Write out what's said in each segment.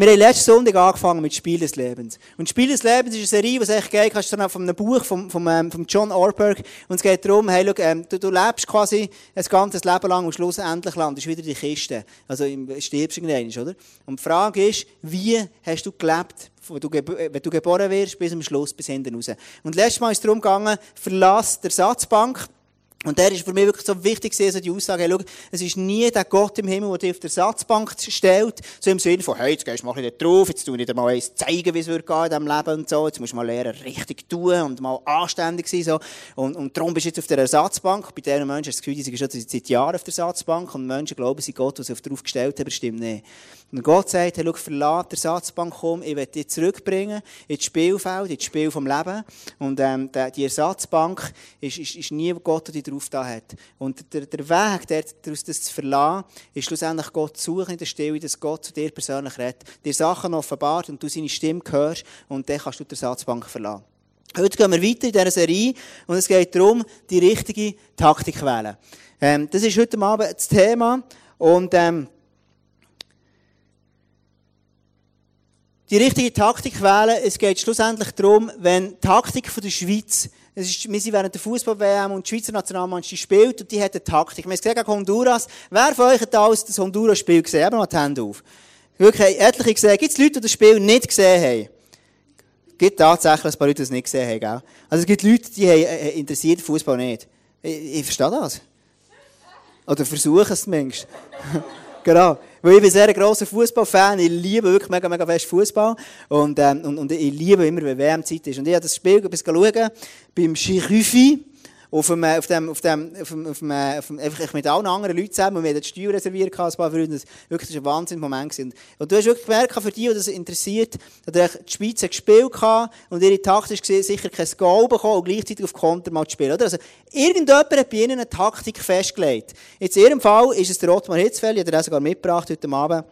Wir haben letzten Sonntag angefangen mit Spiel des Lebens. Und Spiel des Lebens ist eine Serie, die eigentlich geht, kannst du von einem Buch von, von, ähm, von John Orberg. Und es geht darum, hey, schau, ähm, du, du lebst quasi ein ganzes Leben lang und schlussendlich landest wieder in die Kiste. Also stirbst irgendwann, oder? Und die Frage ist, wie hast du gelebt, wenn du, wenn du geboren wirst, bis zum Schluss, bis hinten raus. Und letztes Mal ist es darum gegangen, verlass der Satzbank. Und der ist für mich wirklich so wichtig, so die Aussage, hey, schau, es ist nie der Gott im Himmel, der dich auf der Satzbank stellt, so im Sinne von, hey, jetzt gehst du mal bisschen drauf, jetzt tu ich dir mal eins zeigen, wie es wird gehen in diesem Leben und so, jetzt musst du mal lernen, richtig tun und mal anständig sein, so. Und, und darum bist du jetzt auf der Ersatzbank. Bei diesen Menschen hast du das Gefühl, die sind schon seit Jahren auf der Ersatzbank und Menschen glauben, sie Gott, der sie auf drauf gestellt hat, aber stimmt nicht. Und Gott sagt, hey, schau, verlass die Ersatzbank, komm, ich werde dich zurückbringen ins Spielfeld, ins Spiel vom Leben. Und ähm, die Ersatzbank ist, ist, ist nie Gott, der dich drauf da hat. Und der, der Weg, der, daraus das zu verlassen, ist schlussendlich Gott zu suchen in der Stille, dass Gott zu dir persönlich redet, dir Sachen offenbart und du seine Stimme hörst und dann kannst du die Ersatzbank verlassen. Heute gehen wir weiter in dieser Serie und es geht darum, die richtige Taktik zu wählen. Ähm, das ist heute Abend das Thema und ähm, die richtige Taktik wählen. Es geht schlussendlich darum, wenn die Taktik von der Schweiz, es ist, wir sind während der Fußball-WM und die Schweizer Nationalmannschaft spielt und die hat eine Taktik. Wir haben gesehen gegen Honduras. Wer von euch hat alles das Honduras-Spiel gesehen? Eben mal die Hände auf. Wirklich, etliche gesehen. Gibt es Leute, die das Spiel nicht gesehen haben? Gibt tatsächlich ein paar Leute, die es nicht gesehen haben, gell? Also es gibt Leute, die haben, äh, interessiert Fußball nicht. Ich, ich verstehe das. Oder versuche es zumindest. genau. Weil ich bin sehr grosser Fußballfan. Ich liebe wirklich mega, mega fest Fußball. Und, ähm, und, und ich liebe immer, wenn WM-Zeit ist. Und ich habe das Spiel bisschen schauen beim Chiruffi auf dem, auf dem, auf dem, auf dem, auf dem, auf dem einfach mit allen anderen Leuten zusammen. Und wir hatten die Steuer reserviert, ein paar Freunde. Das wirklich, das war ein Wahnsinnsmoment. Und, und du hast wirklich gemerkt, für die, die das interessiert, dass die Schweiz ein gespielt hat und ihre Taktik war sicher kein Goal bekommen und gleichzeitig auf Konter mal zu spielen. Oder? Also, irgendjemand hat bei ihnen eine Taktik festgelegt. Jetzt in ihrem Fall ist es der Ottmar Hitzfeld, ich habe sogar mitgebracht heute Abend.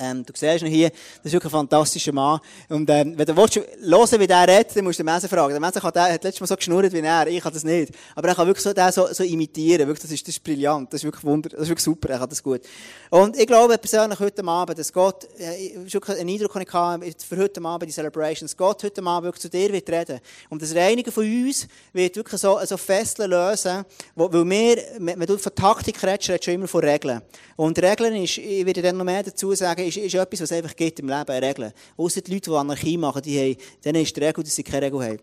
Ähm, du siehst ihn hier, das ist wirklich ein fantastischer Mann. Und ähm, wenn du willst, hören, wie der redet, dann musst du den Messe fragen. Der Messe hat, hat letztes Mal so geschnurrt wie er, ich kann das nicht. Aber er kann wirklich so, den so, so imitieren. Wirklich, das, ist, das ist brillant, das ist wirklich wunder, das ist wirklich super, er kann das gut. Und ich glaube persönlich heute Abend, dass Gott, äh, wirklich einen Eindruck den ich hatte, für heute Abend, die Celebrations, Gott heute Abend wirklich zu dir wird reden. Und das Reinigen von uns wird wirklich so, so Fesseln lösen, wo, weil wir, wenn du von Taktik redest, redest du immer von Regeln. Und Regeln ist, ich werde dann noch mehr dazu sagen, ist, ist etwas, was einfach gibt im Leben, Regeln. Außer die Leute, die Anarchie machen, die haben, denen ist die Regel, dass sie keine Regel haben.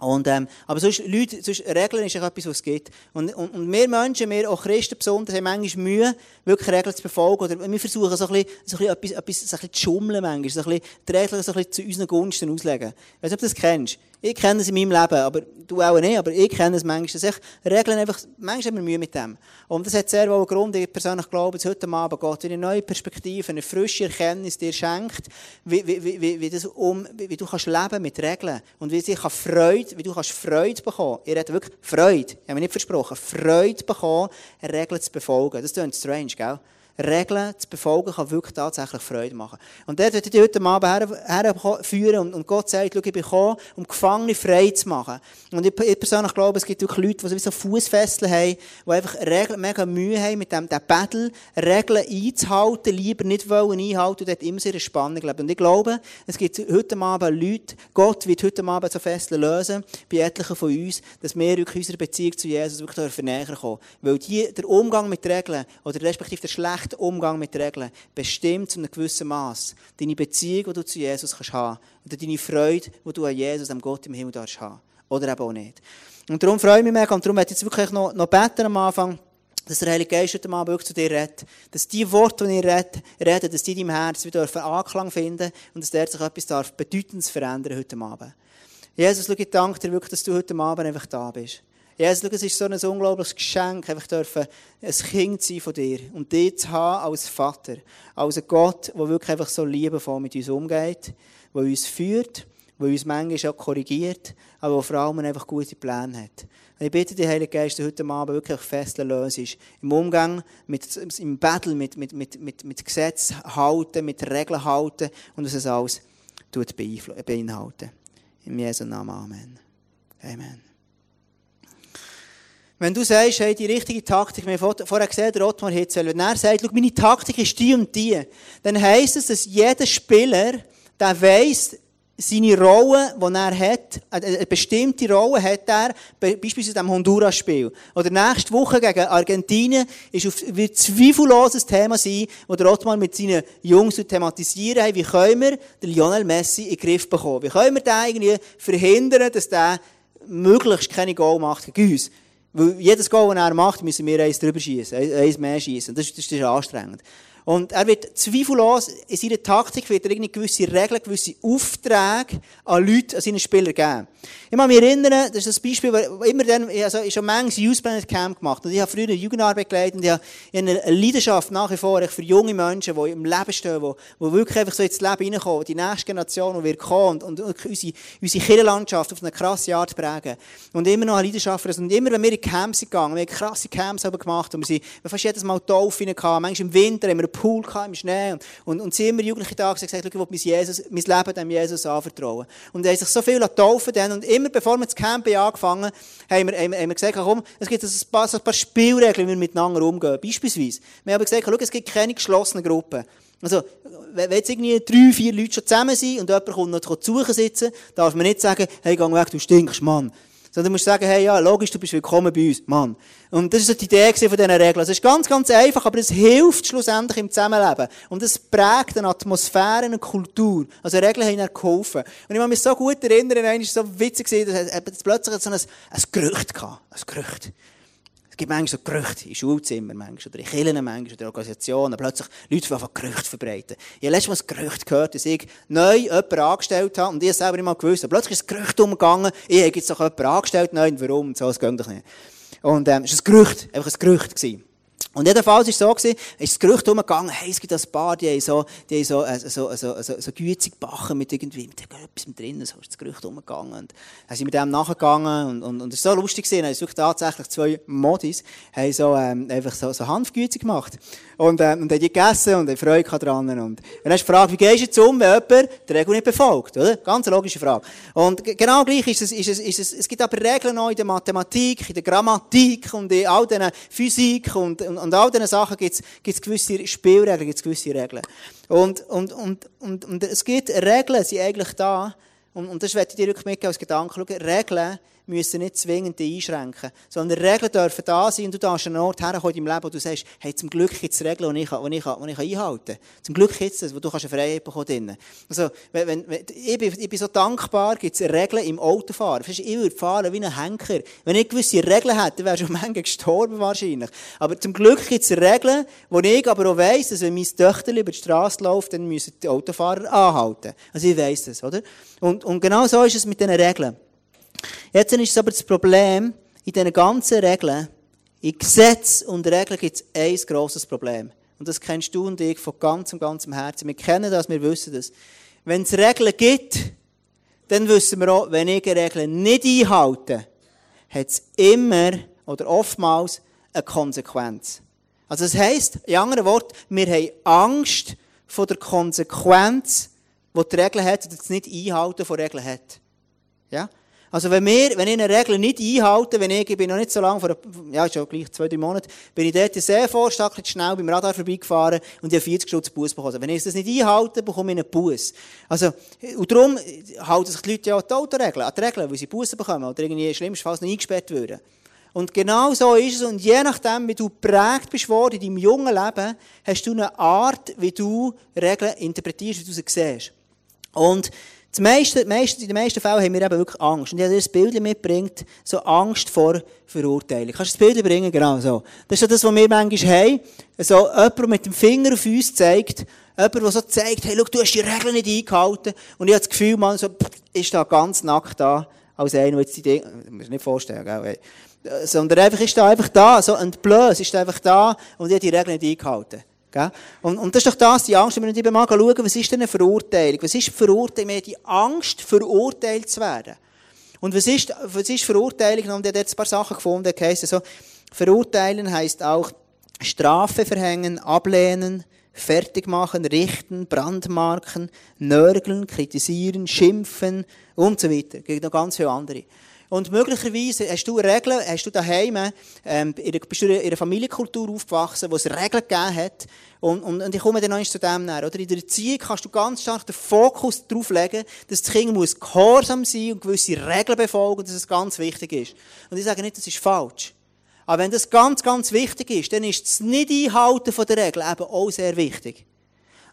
Und, ähm, aber sonst, Leute, sonst Regeln ist etwas, was es gibt. Und, und, und wir Menschen, wir auch Christen besonders, haben manchmal Mühe, wirklich Regeln zu befolgen. Oder wir versuchen so ein bisschen, so ein bisschen etwas, etwas so ein bisschen zu schummeln manchmal. So ein bisschen, die Regeln so ein bisschen zu unseren Gunsten auslegen. Ich weiß nicht, ob du das kennst. Ich kenne es in meinem Leben, aber du auch nicht, aber ich kenne es manchmal. Dass Regeln einfach, manchmal haben wir Mühe mit dem. Und das hat sehr wohl einen Grund. Ich persönlich glaube, dass heute Abend Gott eine neue Perspektive, eine frische Erkenntnis dir schenkt, wie, wie, wie, wie, das um, wie, du kannst leben mit Regeln. Und wie, kann Freude, wie du kannst Freude bekommen. Ihr habt wirklich Freude. Ich habe mir nicht versprochen. Freude bekommen, Regeln zu befolgen. Das klingt strange, gell? Regeln zu befolgen, kann wirklich tatsächlich Freude machen. Und dort wird ich heute Abend herführen und, Gott sagt, schau, ich bin gekommen, um Gefangene frei zu machen. Und ich, persönlich glaube, es gibt wirklich Leute, die so Fußfesseln haben, die einfach Regeln, mega Mühe haben mit dem, dem Battle, Regeln einzuhalten, lieber nicht wollen einhalten und dort immer sehr Spannung leben. Und ich glaube, es gibt heute Abend Leute, Gott wird heute Abend so Fesseln lösen, bei etlichen von uns, dass wir wirklich unserer Beziehung zu Jesus wirklich näher kommen. Weil die, der Umgang mit Regeln, oder respektive der schlechte korrekten Umgang mit Regeln bestimmt zu einem gewissen Maß deine Beziehung, die du zu Jesus kannst haben oder deine Freude, die du an Jesus, dem Gott im Himmel darfst haben. Oder eben auch nicht. Und darum freue ich mich mega und darum werde ich jetzt wirklich noch, noch beten am Anfang, dass der Heilige Geist heute Abend wirklich zu dir redet. Dass die Worte, die ihr redet, dass die in deinem Herzen wieder Anklang finden und dass der sich etwas darf Bedeutendes verändern heute Abend. Jesus, ich danke dir wirklich, dass du heute Abend einfach da bist. Jesus, schau, es ist so ein unglaubliches Geschenk, einfach dürfen ein Kind sein von dir und dich zu haben als Vater, als ein Gott, der wirklich einfach so liebevoll mit uns umgeht, der uns führt, der uns manchmal auch korrigiert, aber der vor allem einfach gute Pläne hat. Und ich bitte dich, Heilige Geist, heute Abend wirklich festle Lösung im Umgang, mit, im Battle, mit, mit, mit, mit, mit Gesetz halten, mit Regeln halten und dass es alles beinhalten. In Jesu Namen Amen. Amen. Wenn du sagst, hey, die richtige Taktik, wir haben vorher gesehen, der Ottmar Hitzel, wenn er sagt, schau, meine Taktik ist die und die, dann heisst es, dass jeder Spieler, der weiss, seine Rolle, die er hat, eine bestimmte Rolle hat er, beispielsweise in diesem Honduras-Spiel. Oder nächste Woche gegen Argentinien ist auf, wird zweifelloses Thema sein, wo der Ottmar mit seinen Jungs thematisieren hat, wie können wir den Lionel Messi in den Griff bekommen? Wie können wir den irgendwie verhindern, dass der möglichst keine Goal macht gegen uns? Weil jedes Goal, das er macht, müssen wir eins drüber schießen, eins mehr schießen. Das, das, ist anstrengend. Und er wird zweifellos, in seiner Taktik wird er irgendwie gewisse Regeln, gewisse Aufträge an Leute, an seine Spieler geben. Ich kann mich erinnern, das ist das Beispiel, wo immer dann, also, ich habe manches Youth Camp gemacht und ich habe früher eine Jugendarbeit geleitet und ich habe eine Leidenschaft nach wie vor für junge Menschen, die im Leben stehen, die, die wirklich einfach so ins Leben reinkommen, die nächste Generation, die wird kommen und, und unsere, unsere Kirchenlandschaft auf eine krasse Art prägen. Und immer noch eine Leidenschaft für das. Und immer, wenn wir in Camps sind gegangen, wir haben krasse Camps gemacht und wir sind fast jedes Mal Taufe manchmal im Winter haben wir einen Pool im Schnee und, und, sind immer Jugendliche da gesagt, ich will mein, Jesus, mein Leben dem Jesus anvertrauen. Und er hat sich so viel taufen dann und immer bevor wir das Camp angefangen haben, wir, haben, wir gesagt, komm, es gibt ein paar, ein paar Spielregeln, wie wir miteinander umgehen. Beispielsweise, wir haben gesagt, schau, es gibt keine geschlossenen Gruppen. Also, wenn jetzt irgendwie drei, vier Leute schon zusammen sind und jemand kommt noch zu suchen sitzen, darf man nicht sagen, hey, geh weg, du stinkst, Mann. Sondern du musst sagen, hey, ja, logisch, du bist willkommen bei uns, Mann. Und das ist so die Idee von diesen Regeln. Es ist ganz, ganz einfach, aber es hilft schlussendlich im Zusammenleben. Und es prägt eine Atmosphäre, eine Kultur. Also, Regeln haben ihnen geholfen. Und ich kann mich so gut erinnern, es war so witzig, dass es plötzlich so ein, ein Gerücht gehabt. Ein Gerücht gibt manchmal so Gerüchte in Schulzimmern, manchmal, oder in Kirchen, manchmal, oder in Organisationen. Plötzlich Leute die einfach Gerüchte verbreiten. Ich habe letztes Mal ein Gerücht gehört, dass ich neu jemanden angestellt habe und ich es selber nicht mal gewusst. habe. Plötzlich ist das Gerücht umgegangen, ich habe jetzt doch jemanden angestellt, neu, und warum? Und so, das geht doch nicht. Und ähm, es war ein Gerücht, einfach ein Gerücht. Gewesen. Und jedenfalls war es so, gewesen, ist das Gerücht umgegangen, hey, es gibt ein paar, die haben so, die haben so, äh, so, so, so, so gützig gebacken mit irgendwie, mit etwas drin, so ist das Gerücht umgegangen. Und dann sind wir dem nachgegangen und, und, und es war so lustig gewesen, es wirklich tatsächlich zwei Modis, haben so, ähm, einfach so, so Hanfgützig gemacht. Und, ähm, und haben die gegessen und haben Freude dran. Und, und dann hast du gefragt, wie gehst du jetzt um, wenn jemand die Regel nicht befolgt, oder? Ganz logische Frage. Und genau gleich ist es, ist es, ist es, es gibt aber Regeln auch in der Mathematik, in der Grammatik und in all diesen Physik und, und und all diesen Sachen gibt es gewisse Spielregeln, gibt gewisse Regeln. Und, und, und, und, und es gibt Regeln, sind eigentlich da, und, und das werde ich dir wirklich mitgeben als Gedanke. Schau, Regeln müssen nicht zwingend die einschränken, sondern Regeln dürfen da sein und du darfst an einen Ort herkommen deinem Leben, wo du sagst, hey, zum Glück gibt es Regeln, die ich, die ich, ich einhalten kann. Zum Glück gibt es das, wo du kannst eine Freiheit bekommen Also, wenn, wenn, ich, bin, ich bin so dankbar, gibt es Regeln im Autofahren. Ich würde fahren wie ein Henker. Wenn ich gewisse Regeln hätte, wäre schon manchmal gestorben wahrscheinlich. Aber zum Glück gibt es Regeln, wo ich aber auch weiss, dass wenn mein Töchter über die Straße läuft, dann müssen die Autofahrer anhalten. Also ich weiss das, oder? Und, und genau so ist es mit diesen Regeln. Jetzt ist aber das Problem, in diesen ganzen Regeln, in Gesetz und Regeln gibt es ein grosses Problem. Und das kennst du und ich von ganzem, ganzem Herzen. Wir kennen das, wir wissen das. Wenn es Regeln gibt, dann wissen wir auch, wenn ich Regeln nicht einhalte, hat es immer oder oftmals eine Konsequenz. Also das heisst, in anderen Worten, wir haben Angst vor der Konsequenz, die die Regeln hat, oder das nicht Einhalten von Regeln hat. Ja? Also wenn, wir, wenn ich eine Regel nicht einhalte, wenn ich, ich bin noch nicht so lange, vor, ja, schon gleich zwei, drei Monate, bin ich dort sehr vorstachelig schnell beim Radar vorbeigefahren und ich habe 40 Schutz Bus bekommen. Also wenn ich das nicht einhalte, bekomme ich einen Bus. Also, und darum halten sich die Leute ja an die Autoregeln, an die Regeln, weil sie Bussen bekommen oder irgendwie schlimmstenfalls noch eingesperrt würden. Und genau so ist es. Und je nachdem, wie du prägt bist worden in deinem jungen Leben, hast du eine Art, wie du Regeln interpretierst, wie du sie siehst. Und das meiste, meiste, in den meisten Fällen haben wir eben wirklich Angst. Und ich habe dir ein Bild mitbringt, so Angst vor Verurteilung. Kannst du das Bild bringen? Genau so. Das ist so das, was wir manchmal haben. So jemand, der mit dem Finger auf uns zeigt, jemand, der so zeigt, hey, schau, du hast die Regeln nicht eingehalten. Und ich habe das Gefühl, man so, ist da ganz nackt da, als einer, der jetzt die Dinge, muss ich nicht vorstellen, gell? Sondern einfach ist da einfach da, so entblößt, ist da einfach da und ich habe die Regeln nicht eingehalten. Und, und das ist doch das, die Angst, wenn wir eben mal schauen, was ist denn eine Verurteilung? Was ist Verurteilung? Wir die Angst, verurteilt zu werden. Und was ist, was ist Verurteilung? Und er hat jetzt ein paar Sachen gefunden, die heissen so, verurteilen heisst auch Strafe verhängen, ablehnen, fertig machen, richten, brandmarken, nörgeln, kritisieren, schimpfen und so weiter. Gibt noch ganz viele andere. Und möglicherweise hast du Regeln, hast du daheim, ähm, bist du in einer Familienkultur aufgewachsen, wo es Regeln gegeben hat. Und, und, und ich komme dann noch zu dem näher. Oder in der Erziehung kannst du ganz stark den Fokus darauf legen, dass das Kind muss gehorsam sein und gewisse Regeln befolgen, dass es ganz wichtig ist. Und ich sage nicht, das ist falsch. Aber wenn das ganz, ganz wichtig ist, dann ist das Nicht-Einhalten der Regeln eben auch sehr wichtig.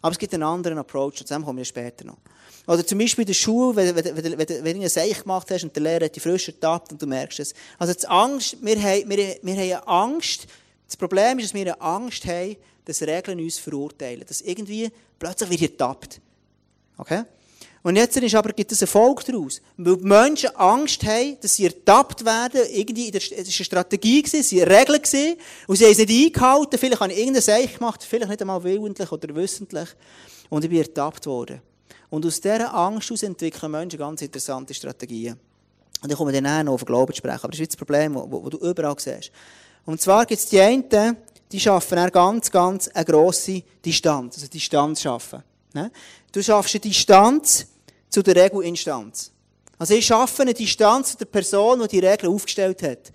Aber es gibt einen anderen Approach, zu dem kommen wir später noch. Oder zum Beispiel in der Schule, wenn, wenn, wenn, wenn, du einen Seich gemacht hast und der Lehrer hat dich frisch ertappt und du merkst es. Also die Angst, wir haben, wir, wir haben Angst, das Problem ist, dass wir eine Angst haben, dass Regeln uns verurteilen. Dass irgendwie plötzlich wird ertappt. Okay? Und jetzt ist aber, gibt es Erfolg daraus. Weil die Menschen Angst haben, dass sie ertappt werden. Irgendwie, es war eine Strategie, es waren Regeln, und sie haben es nicht eingehalten. Vielleicht habe ich irgendeinen Seich gemacht, vielleicht nicht einmal willentlich oder wissentlich. Und ich bin ertappt worden. Und aus dieser Angst heraus entwickeln Menschen ganz interessante Strategien. Und ich komme dann noch auf den Glauben zu sprechen. Aber das ist das Problem, das du überall siehst. Und zwar gibt es die einen, die schaffen eine ganz, ganz eine grosse Distanz. Also Distanz schaffen. Ne? Du schaffst eine Distanz zu der Regelinstanz. Also ich schaffe eine Distanz zu der Person, die die Regeln aufgestellt hat.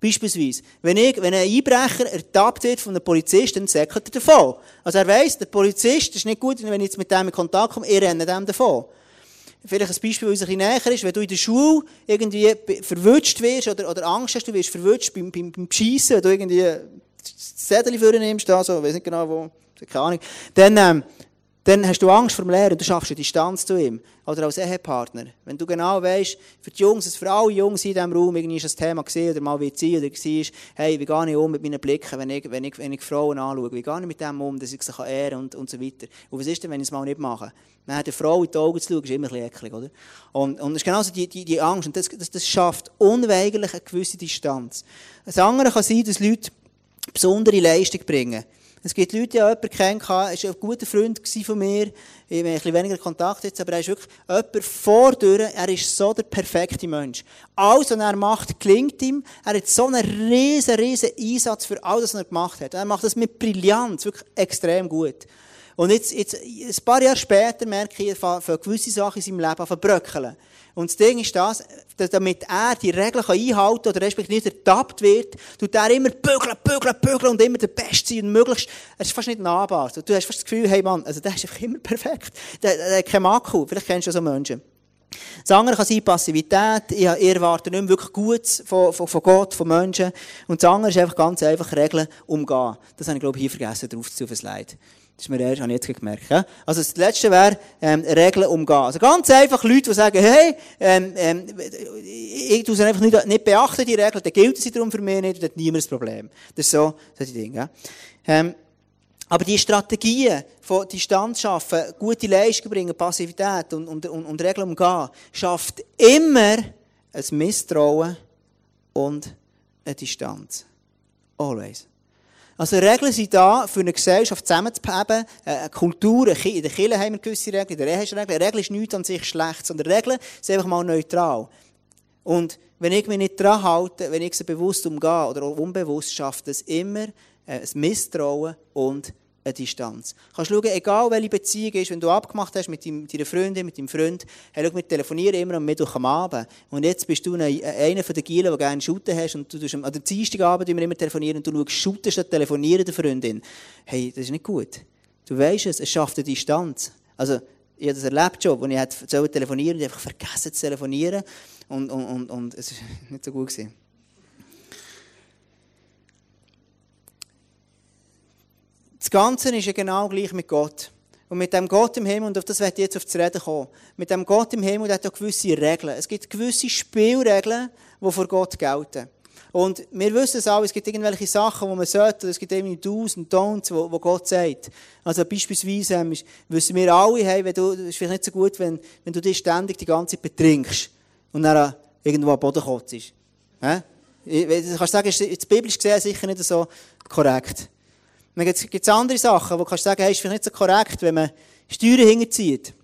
Beispielsweise, wenn, ich, wenn ein Einbrecher ertappt wird von einem Polizist, dann säckert er davon. Also er weiss, der Polizist, ist nicht gut, wenn ich jetzt mit dem in Kontakt komme, ich renne dem davon. Vielleicht ein Beispiel, das ein bisschen näher ist, wenn du in der Schule irgendwie verwünscht wirst oder, oder Angst hast, du wirst verwünscht beim, beim, beim Schiessen, wenn du irgendwie Zettel vornimmst, also, ich weiß nicht genau wo, keine Ahnung, dann, ähm, dann hast du Angst vor dem Lehrer und du schaffst eine Distanz zu ihm. Oder als Ehepartner. Wenn du genau weißt, für die Jungs, für alle Jungs in diesem Raum irgendwie ist das Thema gesehen oder mal wird sein oder war, hey, wie gehe ich um mit meinen Blicken, wenn ich, wenn ich, wenn ich Frauen anschaue? Wie gehe ich mit dem um, dass ich sie ehren und, und so weiter? Und was ist denn, wenn ich es mal nicht mache? Dann hat eine Frau in die Augen zu schauen, ist immer ein bisschen eklig, oder? Und, und das ist genauso die, die, die Angst. Und das, das, das schafft unweigerlich eine gewisse Distanz. Das andere kann sein, dass Leute besondere Leistung bringen. Es gibt Leute, die jemanden kennen, er war ein guter Freund von mir, ich habe ein bisschen weniger Kontakt jetzt, aber er ist wirklich jemand vordurch, er ist so der perfekte Mensch. Alles, was er macht, klingt ihm, er hat so einen riesen, riesen Einsatz für alles, was er gemacht hat. er macht das mit Brillanz, wirklich extrem gut. Und jetzt, jetzt, ein paar Jahre später merke ich, von gewisse Sachen in seinem Leben verbröckeln. Und das Ding ist das, damit er die Regeln einhalten kann oder respektive nicht ertappt wird, tut er immer bügeln, bügeln, bügeln und immer der Beste sein und möglichst, er ist fast nicht nahbar. Du hast fast das Gefühl, hey Mann, also der ist einfach immer perfekt. Der, der hat keinen Makel. Vielleicht kennst du so Menschen. Das andere kann sein Passivität. Ich erwarte nicht mehr wirklich Gutes von, von, von Gott, von Menschen. Und das andere ist einfach ganz einfach Regeln umgehen. Das habe ich, glaube ich, hier vergessen, drauf zu Leid. Das ist mir erst, habe gemerkt. Also das Letzte wäre, ähm, Regeln umgehen. Also ganz einfach Leute, die sagen, hey, ähm, ähm, ich tue einfach nicht, nicht beachten, die Regeln, dann gilt sie darum für mich nicht, dann hat niemand das Problem. Das ist so, die Dinge. Ja? Ähm, aber die Strategien von Distanz schaffen, gute Leistung bringen, Passivität und, und, und, und Regeln umgehen, schafft immer ein Misstrauen und eine Distanz. Always. Also Regeln sind da, für eine Gesellschaft zusammenzuheben, äh, eine Kultur, in der Kirche haben wir gewisse Regeln, in der Ehe Regeln. Regeln ist nichts an sich schlecht, sondern Regeln sind einfach mal neutral. Und wenn ich mich nicht dran halte, wenn ich sie bewusst umgehe oder unbewusst, schafft es immer äh, ein Misstrauen und eine Distanz. Du kannst schauen, egal welche Beziehung ist, wenn du abgemacht hast mit deiner Freundin, mit deinem Freund, hey, schau, wir telefonieren immer am Mittwoch am Abend. Und jetzt bist du einer von den Gielen, der gerne shooten hast, und du tust, an dem Dienstagabend wir immer telefonieren, und du schaust shooten statt telefonieren der Freundin. Hey, das ist nicht gut. Du weißt es, es schafft eine Distanz. Also, ich habe das erlebt schon, als ich telefonieren und einfach vergessen zu telefonieren. Und, und, und, und es war nicht so gut. Gewesen. Das Ganze ist ja genau gleich mit Gott. Und mit dem Gott im Himmel, und auf das werde ich jetzt auf das Reden kommen, mit dem Gott im Himmel hat er gewisse Regeln. Es gibt gewisse Spielregeln, die vor Gott gelten. Und wir wissen es auch, es gibt irgendwelche Sachen, die man sollte, es gibt irgendwie Do's und Don'ts, wo Gott sagt. Also beispielsweise ähm, wissen wir alle, hey, wenn du, es ist vielleicht nicht so gut, wenn, wenn du dich ständig die ganze Zeit betrinkst und dann irgendwo am Boden kotzt. Äh? Du kannst sagen, ist biblisch gesehen sicher nicht so korrekt. Dann gibt es andere Sachen, wo du kannst sagen, hey, ist vielleicht nicht so korrekt, wenn man Steuern hinterzieht.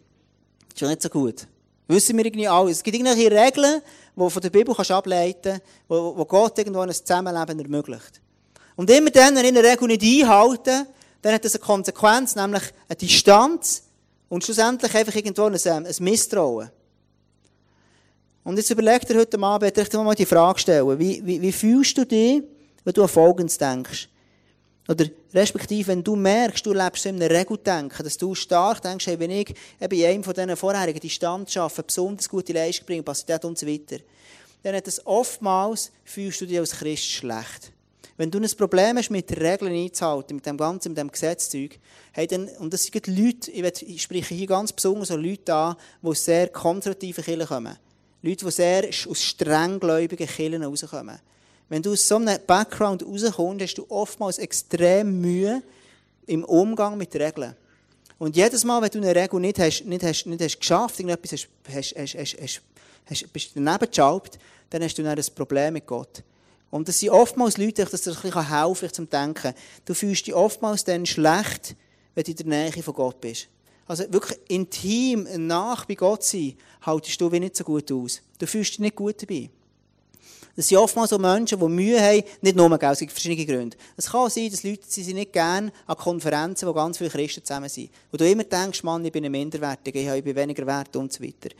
Ist ja nicht so gut. Wissen wir irgendwie alles. Es gibt irgendwelche Regeln, die du von der Bibel kannst ableiten kannst, wo Gott irgendwo ein Zusammenleben ermöglicht. Und immer dann, wenn ich eine Regel nicht einhalte, dann hat das eine Konsequenz, nämlich eine Distanz und schlussendlich einfach irgendwo ein, ein Misstrauen. Und jetzt überleg dir heute Abend, ich dir mal die Frage stellen, wie, wie, wie fühlst du dich, wenn du an Folgendes denkst? Oder respektive, wenn du merkst, du lebst in einem Regeldenken, dass du stark denkst, hey, wenn ich eben in einem von diesen vorherigen Distanz schaffe, besonders gute Leistung bringe, Passivität und so weiter, dann hat das oftmals, fühlst du dich als Christ schlecht. Wenn du ein Problem hast, mit Regeln einzuhalten, mit dem Ganzen, mit dem Gesetzzeug, hey, dann, und das sind Leute, ich, ich spreche hier ganz besonders so Leute an, die sehr konservativen Kirchen kommen. Leute, die sehr aus strenggläubigen Kirchen rauskommen. Wenn du aus so einem Background rauskommst, hast du oftmals extrem Mühe im Umgang mit Regeln. Und jedes Mal, wenn du eine Regel nicht hast, nicht hast, nicht hast geschafft, irgendetwas hast, hast, hast, hast, hast, hast, bist daneben geschalbt, dann hast du dann ein Problem mit Gott. Und das sind oftmals Leute, dass das ein bisschen helfen kann, zum Denken. Du fühlst dich oftmals dann schlecht, wenn du in der Nähe von Gott bist. Also wirklich intim, nach bei Gott sein, haltest du wie nicht so gut aus. Du fühlst dich nicht gut dabei. Das sind oftmals so Menschen, die Mühe haben, nicht nur, gell, es gibt verschiedene Gründe. Es kann sein, dass Leute, sie sind nicht gerne an Konferenzen, wo ganz viele Christen zusammen sind. Wo du immer denkst, Mann, ich bin ein Minderwertiger, ich bin weniger wert und so weiter.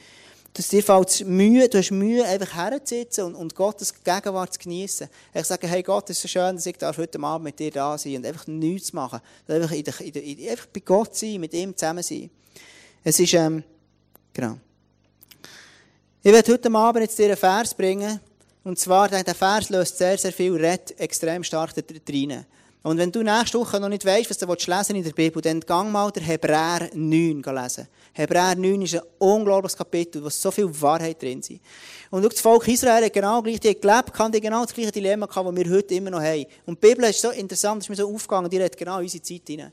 Dass dir fällt Mühe, du hast Mühe, einfach herzusitzen und, und Gottes Gegenwart zu genießen. Ich sage, hey Gott, es ist so schön, dass ich heute Abend mit dir da sein und einfach nichts machen. Einfach, in der, in der, einfach bei Gott sein, mit ihm zusammen sein. Es ist, ähm, genau. Ich werde heute Abend jetzt dir einen Vers bringen. Und zwar, der Vers löst sehr, sehr viel Red extrem stark da drin. Und wenn du nächste Woche noch nicht weißt, was du lesen in der Bibel, dann gang mal der Hebräer 9 lesen. Hebräer 9 ist ein unglaubliches Kapitel, wo so viel Wahrheit drin ist. Und das Volk Israel hat genau gleich die gelebt, kann die genau das gleiche Dilemma gehabt, das wir heute immer noch haben. Und die Bibel ist so interessant, ist mir so aufgegangen, die hat genau unsere Zeit hinein.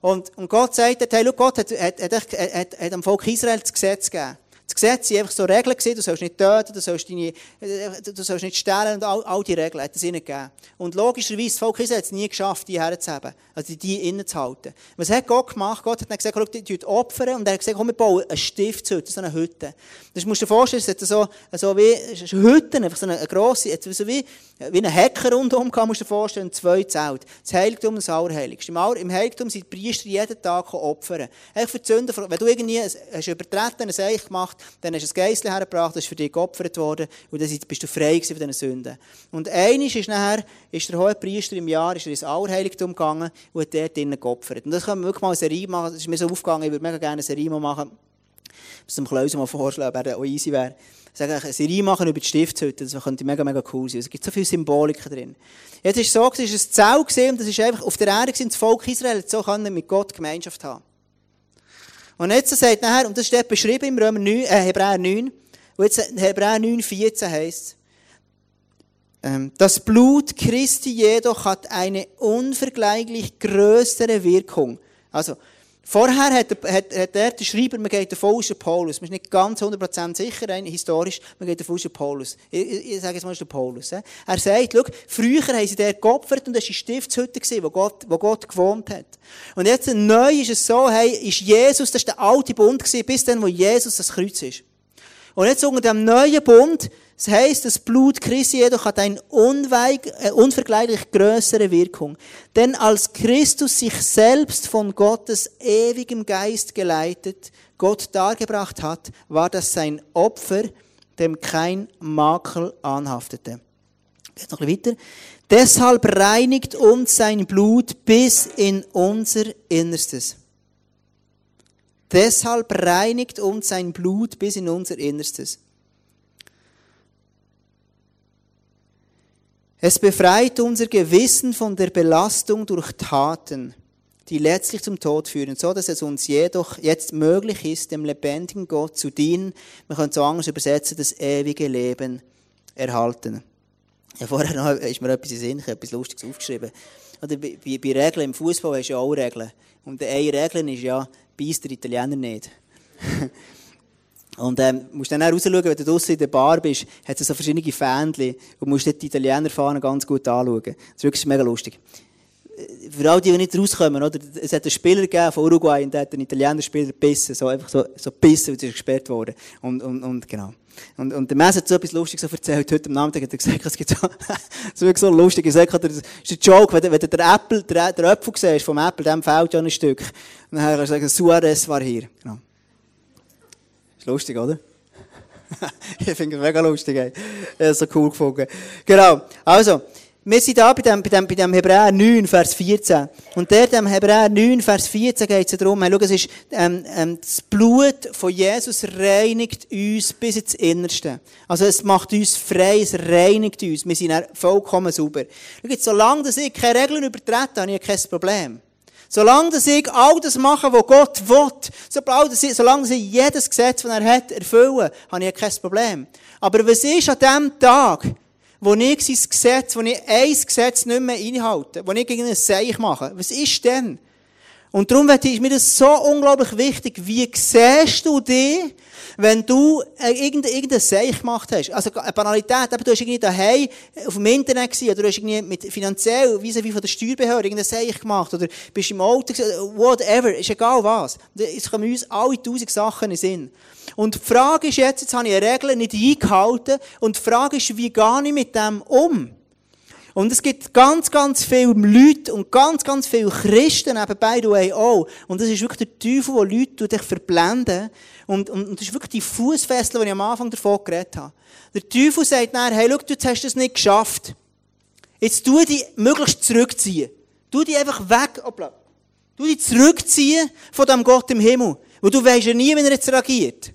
Und, und Gott sagt, hey, Gott hat, hat, hat, hat, hat, hat dem Volk Israel das Gesetz gegeben. Das Gesetz waren einfach so Regeln, du sollst nicht töten, du sollst, deine, du sollst nicht stehlen und all, all die Regeln hat es ihnen gegeben. Und logischerweise, Volk Israel hat es nie geschafft, die herzuheben, also die innen zu halten. Was hat Gott gemacht? Gott hat dann gesagt, schau, die opfern und er hat gesagt, komm, wir bauen eine Stiftshütte, so eine Hütte. Das musst du dir vorstellen, es hat so, so wie Hütten, einfach so eine, eine grosse, so wie, wie ein Hecker rundherum, musst du dir vorstellen, zwei Zelt. Das Heiligtum und das Allerheiligste. Im Heiligtum sind die Priester jeden Tag opfern. Einfach für die Sünden, wenn du irgendwie hast übertreten, ein Seich gemacht, dann hast du ein Geissel hergebracht, das ist für dich geopfert worden und dann bist du frei von diesen Sünden. Und eines ist nachher, ist der hohe Priester im Jahr ist er ins Allerheiligtum gegangen und hat dort drinnen geopfert. Und das können wir wirklich mal eine Serie machen, das ist mir so aufgegangen, ich würde mega gerne eine Serie machen, das dem Klausen mal vorschlagen, wer auch easy wäre. Sagen, eine Serie machen über die Stiftshütte, das könnte mega, mega cool sein. Es gibt so viel Symbolik drin. Jetzt ist es so, es war ein Zelt gesehen, das ist einfach auf der Erde das Volk Israel so können mit Gott Gemeinschaft haben. Und jetzt sagt nachher, und das steht beschrieben im Römer 9, äh, Hebräer 9, und jetzt Hebräer 9, 14 heißt ähm, das Blut Christi jedoch hat eine unvergleichlich größere Wirkung. Also, Vorher hat, hat, hat er, der Schreiber, man geht davon aus, der Paulus, man ist nicht ganz 100% sicher, rein historisch, man geht davon aus, der Paulus. Ich, ich, ich sage jetzt mal, es ist der Paulus. He? Er sagt, schau, früher haben sie dort geopfert und das war die Stiftshütte, wo Gott, wo Gott gewohnt hat. Und jetzt neu ist es so, hey, ist Jesus, das war der alte Bund gewesen, bis dann, wo Jesus das Kreuz ist. Und jetzt unter dem neuen Bund, das heisst, das Blut Christi jedoch hat eine äh, unvergleichlich größere Wirkung. Denn als Christus sich selbst von Gottes ewigem Geist geleitet, Gott dargebracht hat, war das sein Opfer, dem kein Makel anhaftete. Geht noch ein weiter. Deshalb reinigt uns sein Blut bis in unser Innerstes. Deshalb reinigt uns sein Blut bis in unser Innerstes. Es befreit unser Gewissen von der Belastung durch Taten, die letztlich zum Tod führen, so dass es uns jedoch jetzt möglich ist, dem lebendigen Gott zu dienen. Man könnte so anders übersetzen, das ewige Leben erhalten. Ja, vorher noch ist mir etwas in Sinn, ich habe etwas Lustiges aufgeschrieben. Oder bei, bei Regeln im Fußball hast du ja auch Regeln. Und eine Regel ist ja, beißt der Italiener nicht. Und ähm, musst dann auch rausschauen, wenn du draussen in der Bar bist, hat es so verschiedene Fähnchen und musst die Italiener fahren ganz gut anschauen. Das ist wirklich mega lustig. Für alle, die nicht rauskommen, oder? Es hat einen Spieler gegeben von Uruguay und der hat einen Italiener Spieler gebissen, so einfach so, so gebissen, und ist gesperrt worden. Und, und, und, genau. Und, und der Mess hat so etwas Lustiges erzählt. Heute am Nachmittag hat er gesagt, es gibt so, es ist wirklich so lustig. Er sagt, das ist ein Joke, wenn, wenn du den Apple, der, der Apfel siehst vom Apple, dem fehlt ja ein Stück. Und dann hat er gesagt, Suarez war hier. Genau. Ist lustig, oder? ich finde es mega lustig. Ey. Habe so cool gefunden. Genau. Also, wir sind da bei dem, bei dem, bei dem Hebräer 9, Vers 14. Und dort im Hebräer 9, Vers 14 geht es darum, schau, es ist, ähm, ähm, das Blut von Jesus reinigt uns bis ins Innerste. Also es macht uns frei, es reinigt uns. Wir sind vollkommen sauber. Schau, solange dass ich keine Regeln übertrete, habe ich kein Problem. Solange dass ich all das mache, was Gott will, solange ich jedes Gesetz, das er hat, erfülle, habe ich kein Problem. Aber was ist an dem Tag, wo ich sein Gesetz, wo ich ein Gesetz nicht mehr einhalte, wo ich gegen ein Seich mache. Was ist denn? Und darum ist mir das so unglaublich wichtig. Wie siehst du dich, wenn du irgendein, irgendein Seich gemacht hast? Also, eine Banalität, eben, du hast irgendwie daheim auf dem Internet gesehen, oder du hast irgendwie mit finanziell, wie wie von der Steuerbehörde, irgendein Seich gemacht, oder bist im Auto, whatever, ist egal was. Es kommen uns alle tausend Sachen in den Sinn. Und die Frage ist jetzt, jetzt habe ich eine Regel nicht eingehalten, und die Frage ist, wie gehe ich mit dem um? Und es gibt ganz, ganz viele Leute und ganz, ganz viele Christen nebenbei, du auch. Und das ist wirklich der Teufel, der Leute dich verblenden. Und, und, und das ist wirklich die Fußfessel, die ich am Anfang davon geredet habe. Der Teufel sagt dann, hey, schau, du hast das nicht geschafft. Jetzt tu dich möglichst zurückziehen. Tu dich einfach weg, hoppla. Tu dich zurückziehen von dem Gott im Himmel. Weil du weisst ja nie, wie er jetzt reagiert.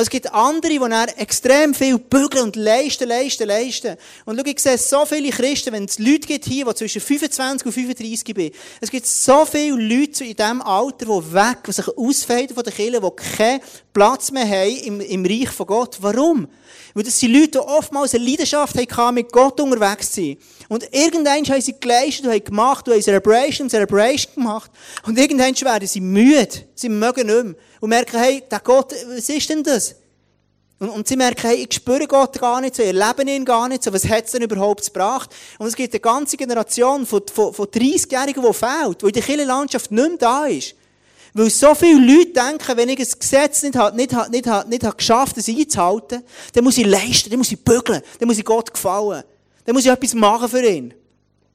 Also es gibt andere, die dann extrem viel bügeln und leisten, leisten, leisten. Und schau, ich sehe so viele Christen, wenn es Leute gibt hier, die zwischen 25 und 35 sind. Es gibt so viele Leute in diesem Alter, die weg, die sich ausfeiden von den Kirchen, die keinen Platz mehr haben im, im Reich von Gott. Warum? Weil das sind Leute, die oftmals eine Leidenschaft hatten, mit Gott unterwegs zu sein. Und irgendwann haben sie geleistet haben gemacht, haben Celebration, Celebration gemacht. Und irgendwann werden sie müde. Sie mögen nicht mehr. Und merken, hey, der Gott, was ist denn das? Und, und sie merken, hey, ich spüre Gott gar nicht so, ich erlebe ihn gar nicht so, was hat es denn überhaupt gebracht? Und es gibt eine ganze Generation von, von, von 30-Jährigen, die fehlt, in der Kirchenlandschaft nicht mehr da ist. Weil so viele Leute denken, wenn ich ein Gesetz nicht, nicht, nicht, nicht, nicht, nicht geschafft habe, es einzuhalten, dann muss ich leisten, dann muss ich bügeln, dann muss ich Gott gefallen. Dann muss ich etwas machen für ihn.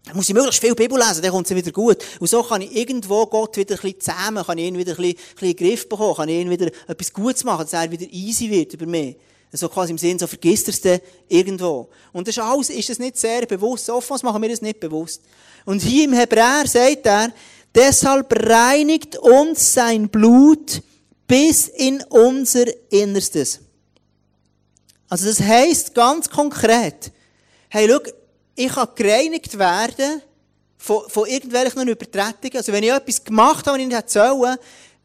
Dann muss ich möglichst viel Bibel lesen, dann kommt es wieder gut. Und so kann ich irgendwo Gott wieder ein bisschen zusammen, kann ich ihn wieder ein bisschen, ein bisschen in den Griff bekommen, kann ich ihn wieder etwas Gutes machen, dass er wieder easy wird über mich. So quasi im Sinn, so vergisst er es dann irgendwo. Und das ist alles, ist das nicht sehr bewusst. Oftmals machen wir das nicht bewusst. Und hier im Hebräer sagt er, deshalb reinigt uns sein Blut bis in unser Innerstes. Also das heisst ganz konkret, hey, schau, ich kann gereinigt werden von, von irgendwelchen Übertretungen. Also wenn ich etwas gemacht habe, was ich nicht sollen,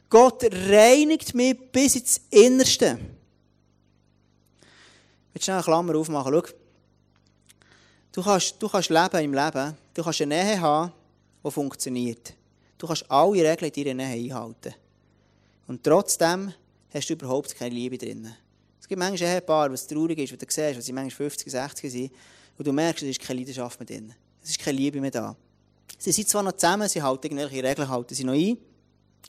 Gott reinigt mich bis ins Innerste. Ich will schnell eine Klammer aufmachen. Schau. Du kannst, du kannst leben im Leben. Du kannst eine Nähe haben, die funktioniert. Du kannst alle Regeln in deiner Nähe einhalten. Und trotzdem hast du überhaupt keine Liebe drin. Es gibt manchmal Ehepaare, was traurig ist, wenn du siehst, was sie manchmal 50, 60 sind, und du merkst, es ist keine Leidenschaft mehr drin. Es ist keine Liebe mehr da. Sie sind zwar noch zusammen, sie halten irgendwelche Regeln halten sie noch ein.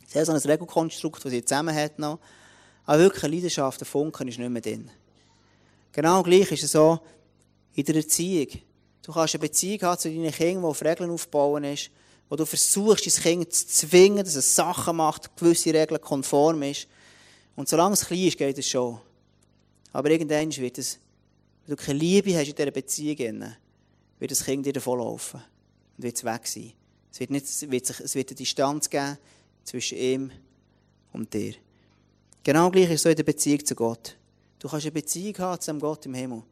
Sie haben so ein Regelkonstrukt, das sie zusammen hat noch. Aber wirklich eine Leidenschaft, der Funken ist nicht mehr drin. Genau gleich ist es so in der Erziehung. Du kannst eine Beziehung haben zu deinen Kindern, die auf Regeln aufbauen ist, wo du versuchst, dein Kind zu zwingen, dass es Sachen macht, gewisse Regeln konform ist. Und solange es klein ist, geht es schon. Aber irgendwann wird es wenn du keine Liebe hast in dieser Beziehung, wird das Kind dir davonlaufen und wird es weg sein. Es wird, nicht, es, wird sich, es wird eine Distanz geben zwischen ihm und dir. Genau gleich ist es so in der Beziehung zu Gott. Du kannst eine Beziehung haben zu einem Gott im Himmel.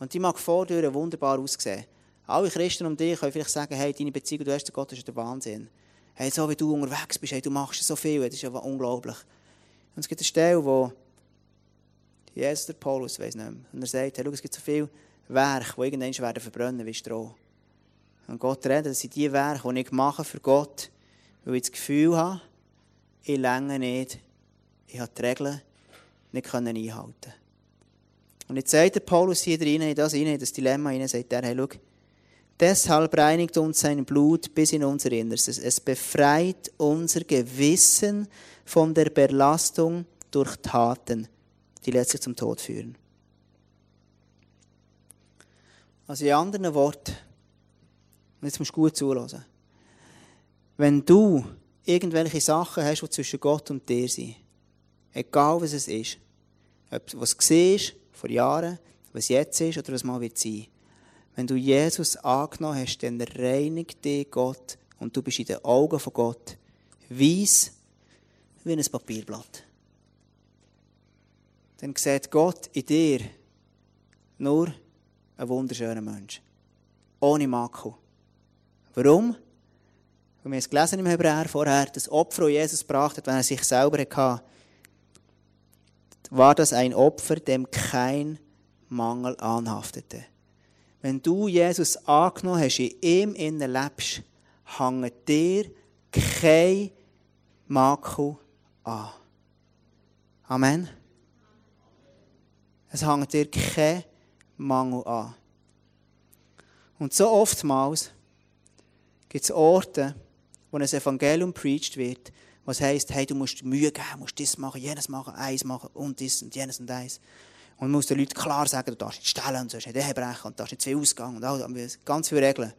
Und die mag vorher wunderbar aussehen. Alle Christen um dich können vielleicht sagen, hey, deine Beziehung, du hast zu Gott, ist der Wahnsinn. Hey, so wie du unterwegs bist, hey, du machst so viel, das ist ja unglaublich. Und es gibt eine Stelle, wo Jesus, der Paulus, weiß nicht mehr. Und er sagt, hey, schau, es gibt so viele Werke, die irgendwann werden verbrennen wie Stroh. Und Gott redet, das sind die Werke, die ich mache für Gott, weil ich das Gefühl habe, ich länge nicht, ich habe die Regeln nicht einhalten Und jetzt sagt der Paulus hier drin, in das, rein, in das Dilemma rein, sagt er, hey, schau, Deshalb reinigt uns sein Blut bis in unser Innerstes. Es befreit unser Gewissen von der Belastung durch Taten die letztlich zum Tod führen. Also in anderen Worten, jetzt musst du gut zulassen. Wenn du irgendwelche Sachen hast, die zwischen Gott und dir sind, egal was es ist, ob was siehst, vor Jahren, was jetzt ist oder was mal wird sein. Wenn du Jesus angenommen hast, dann reinigt dich Gott und du bist in den Augen von Gott weiss wie ein Papierblatt. Dann sieht Gott in dir nur einen wunderschönen Mensch. Ohne Makel. Warum? Wir es gelesen im Hebräer vorher, das Opfer, das Jesus hat, wenn er sich selber hatte, war das ein Opfer, dem kein Mangel anhaftete. Wenn du Jesus angenommen hast, in ihm innen lebst, hängt dir kein Makel an. Amen. Es hängt dir kein Mangel an. Und so oftmals gibt es Orte, wo ein Evangelium preached wird, was heisst, hey, du musst Mühe geben, musst das machen, jenes machen, eins machen und das und jenes und eins. Und man muss den Leuten klar sagen, du darfst nicht stellen und du darfst nicht Ehebrechen und darfst nicht zu viel ausgehen und all, ganz viele Regeln.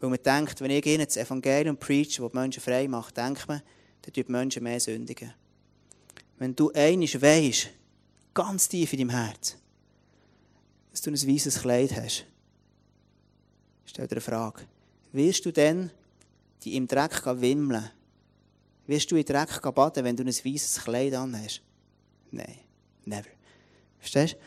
Weil man denkt, wenn ich ihnen das Evangelium preach, das die Menschen frei macht, denkt man, dann tun die Menschen mehr sündigen. Wenn du einiges weisst, ganz tief in deinem Herz, dass du ein weißes Kleid hast, stell dir eine Frage. Wirst du denn die im Dreck wimmeln? Wirst du in Dreck baden, wenn du ein weißes Kleid an hast? Nein, never. Verstehst du?